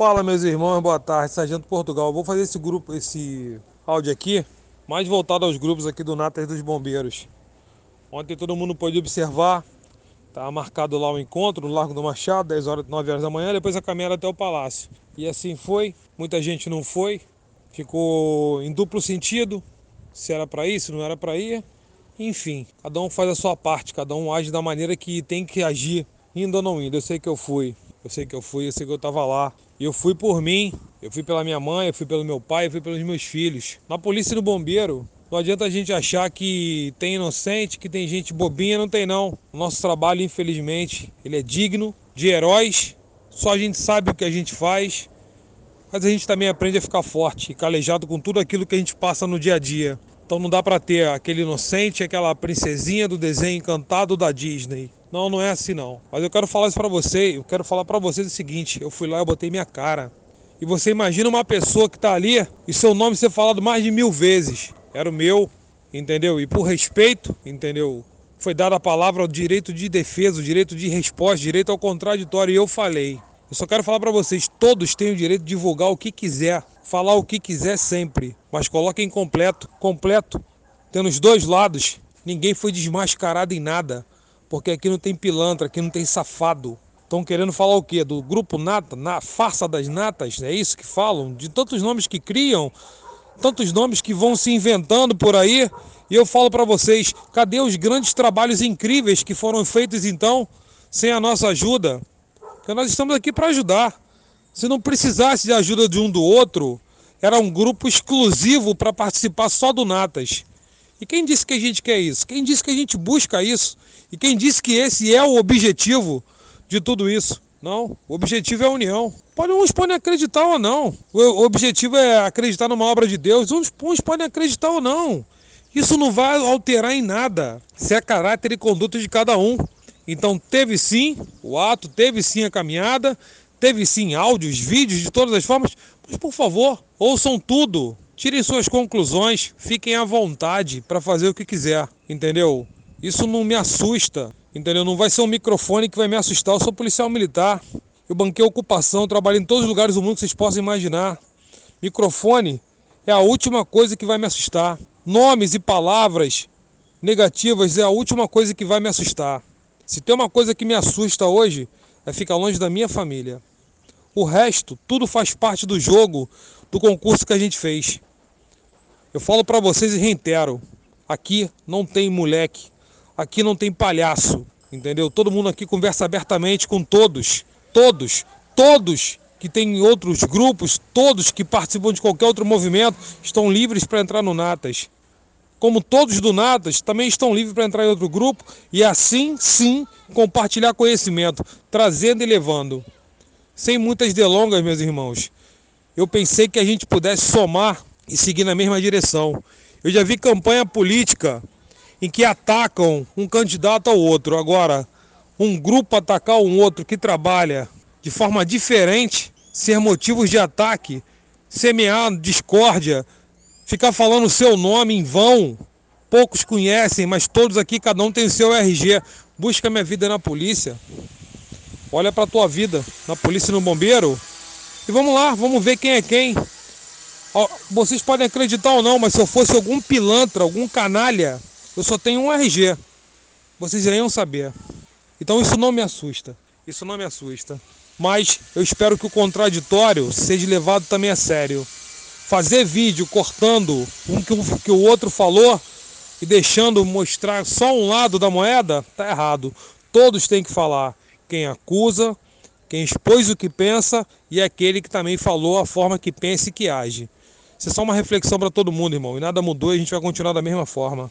Fala meus irmãos, boa tarde, Sargento Portugal. Vou fazer esse grupo, esse áudio aqui, mais voltado aos grupos aqui do Natas dos Bombeiros. Ontem todo mundo pôde observar, tá marcado lá o encontro no Largo do Machado, 10 horas, 9 horas da manhã, depois a caminhada até o palácio. E assim foi, muita gente não foi, ficou em duplo sentido, se era para ir, se não era para ir. Enfim, cada um faz a sua parte, cada um age da maneira que tem que agir, indo ou não indo. Eu sei que eu fui, eu sei que eu fui, eu sei que eu estava lá. Eu fui por mim, eu fui pela minha mãe, eu fui pelo meu pai, eu fui pelos meus filhos. Na polícia e no bombeiro, não adianta a gente achar que tem inocente, que tem gente bobinha, não tem não. O nosso trabalho, infelizmente, ele é digno de heróis. Só a gente sabe o que a gente faz, mas a gente também aprende a ficar forte e calejado com tudo aquilo que a gente passa no dia a dia. Então não dá para ter aquele inocente, aquela princesinha do desenho encantado da Disney. Não, não é assim não. Mas eu quero falar isso para você, eu quero falar para vocês o seguinte, eu fui lá, eu botei minha cara. E você imagina uma pessoa que tá ali e seu nome ser falado mais de mil vezes. Era o meu, entendeu? E por respeito, entendeu? Foi dada a palavra ao direito de defesa, o direito de resposta, direito ao contraditório. E eu falei. Eu só quero falar para vocês, todos têm o direito de divulgar o que quiser, falar o que quiser sempre, mas coloquem completo, completo, tendo os dois lados. Ninguém foi desmascarado em nada porque aqui não tem pilantra, aqui não tem safado. Estão querendo falar o quê? Do grupo Nata, na farsa das natas, é isso que falam? De tantos nomes que criam, tantos nomes que vão se inventando por aí. E eu falo para vocês, cadê os grandes trabalhos incríveis que foram feitos então, sem a nossa ajuda? Porque nós estamos aqui para ajudar. Se não precisasse de ajuda de um do outro, era um grupo exclusivo para participar só do Natas. E quem disse que a gente quer isso? Quem disse que a gente busca isso? E quem disse que esse é o objetivo de tudo isso? Não, o objetivo é a união. Pode, uns podem acreditar ou não. O objetivo é acreditar numa obra de Deus. Uns, uns podem acreditar ou não. Isso não vai alterar em nada. Se é caráter e conduta de cada um. Então teve sim o ato, teve sim a caminhada, teve sim áudios, vídeos de todas as formas. Mas por favor, ouçam tudo. Tirem suas conclusões, fiquem à vontade para fazer o que quiser, entendeu? Isso não me assusta, entendeu? Não vai ser um microfone que vai me assustar. Eu sou policial militar. Eu banquei ocupação, trabalho em todos os lugares do mundo que vocês possam imaginar. Microfone é a última coisa que vai me assustar. Nomes e palavras negativas é a última coisa que vai me assustar. Se tem uma coisa que me assusta hoje, é ficar longe da minha família. O resto, tudo faz parte do jogo, do concurso que a gente fez. Eu falo para vocês e reitero: aqui não tem moleque, Aqui não tem palhaço, entendeu? Todo mundo aqui conversa abertamente com todos, todos, todos que tem outros grupos, todos que participam de qualquer outro movimento estão livres para entrar no Natas. Como todos do Natas também estão livres para entrar em outro grupo e assim sim compartilhar conhecimento, trazendo e levando. Sem muitas delongas, meus irmãos. Eu pensei que a gente pudesse somar e seguir na mesma direção. Eu já vi campanha política em que atacam um candidato ao outro. Agora, um grupo atacar um outro que trabalha de forma diferente, ser motivos de ataque, semear discórdia, ficar falando o seu nome em vão. Poucos conhecem, mas todos aqui, cada um tem o seu RG. Busca minha vida na polícia. Olha para tua vida na polícia e no bombeiro. E vamos lá, vamos ver quem é quem. Vocês podem acreditar ou não, mas se eu fosse algum pilantra, algum canalha, eu só tenho um RG. Vocês iriam saber. Então isso não me assusta. Isso não me assusta. Mas eu espero que o contraditório seja levado também a sério. Fazer vídeo cortando um que, o, outro falou e deixando mostrar só um lado da moeda, tá errado. Todos têm que falar. Quem acusa, quem expôs o que pensa e aquele que também falou a forma que pensa e que age. Isso é só uma reflexão para todo mundo, irmão. E nada mudou e a gente vai continuar da mesma forma.